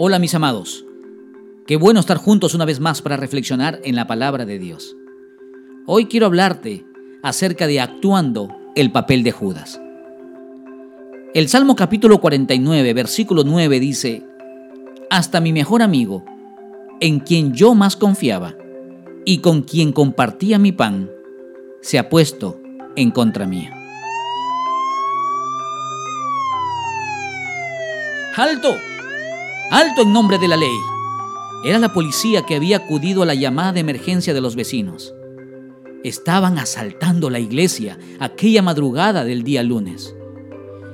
Hola mis amados, qué bueno estar juntos una vez más para reflexionar en la palabra de Dios. Hoy quiero hablarte acerca de actuando el papel de Judas. El Salmo capítulo 49, versículo 9 dice, Hasta mi mejor amigo, en quien yo más confiaba y con quien compartía mi pan, se ha puesto en contra mía. ¡Alto! ¡Alto en nombre de la ley! Era la policía que había acudido a la llamada de emergencia de los vecinos. Estaban asaltando la iglesia aquella madrugada del día lunes.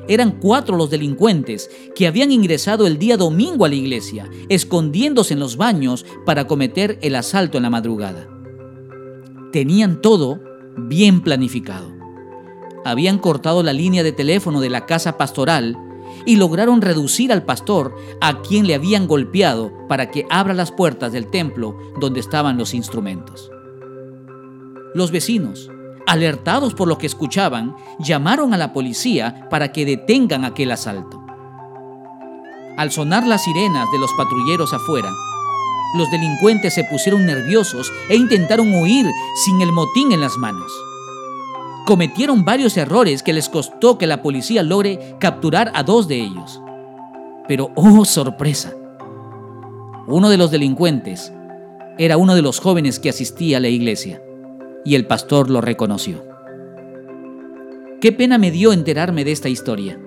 Eran cuatro los delincuentes que habían ingresado el día domingo a la iglesia, escondiéndose en los baños para cometer el asalto en la madrugada. Tenían todo bien planificado. Habían cortado la línea de teléfono de la casa pastoral y lograron reducir al pastor a quien le habían golpeado para que abra las puertas del templo donde estaban los instrumentos. Los vecinos, alertados por lo que escuchaban, llamaron a la policía para que detengan aquel asalto. Al sonar las sirenas de los patrulleros afuera, los delincuentes se pusieron nerviosos e intentaron huir sin el motín en las manos cometieron varios errores que les costó que la policía logre capturar a dos de ellos. Pero, oh sorpresa, uno de los delincuentes era uno de los jóvenes que asistía a la iglesia y el pastor lo reconoció. Qué pena me dio enterarme de esta historia.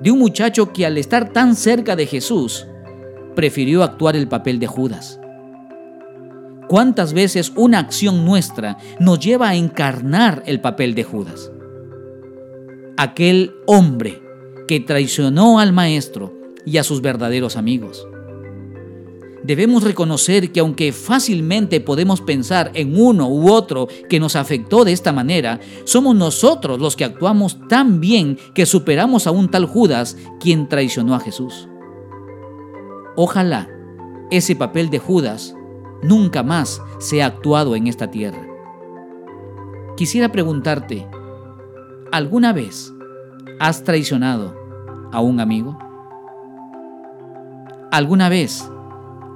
De un muchacho que al estar tan cerca de Jesús, prefirió actuar el papel de Judas. ¿Cuántas veces una acción nuestra nos lleva a encarnar el papel de Judas? Aquel hombre que traicionó al maestro y a sus verdaderos amigos. Debemos reconocer que aunque fácilmente podemos pensar en uno u otro que nos afectó de esta manera, somos nosotros los que actuamos tan bien que superamos a un tal Judas quien traicionó a Jesús. Ojalá ese papel de Judas nunca más se ha actuado en esta tierra. Quisiera preguntarte, ¿alguna vez has traicionado a un amigo? ¿Alguna vez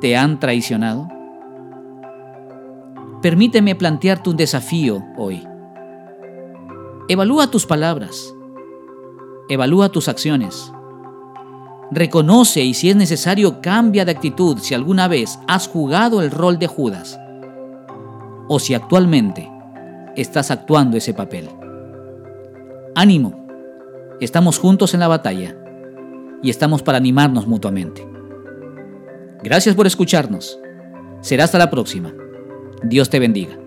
te han traicionado? Permíteme plantearte un desafío hoy. Evalúa tus palabras, evalúa tus acciones Reconoce y si es necesario cambia de actitud si alguna vez has jugado el rol de Judas o si actualmente estás actuando ese papel. Ánimo, estamos juntos en la batalla y estamos para animarnos mutuamente. Gracias por escucharnos. Será hasta la próxima. Dios te bendiga.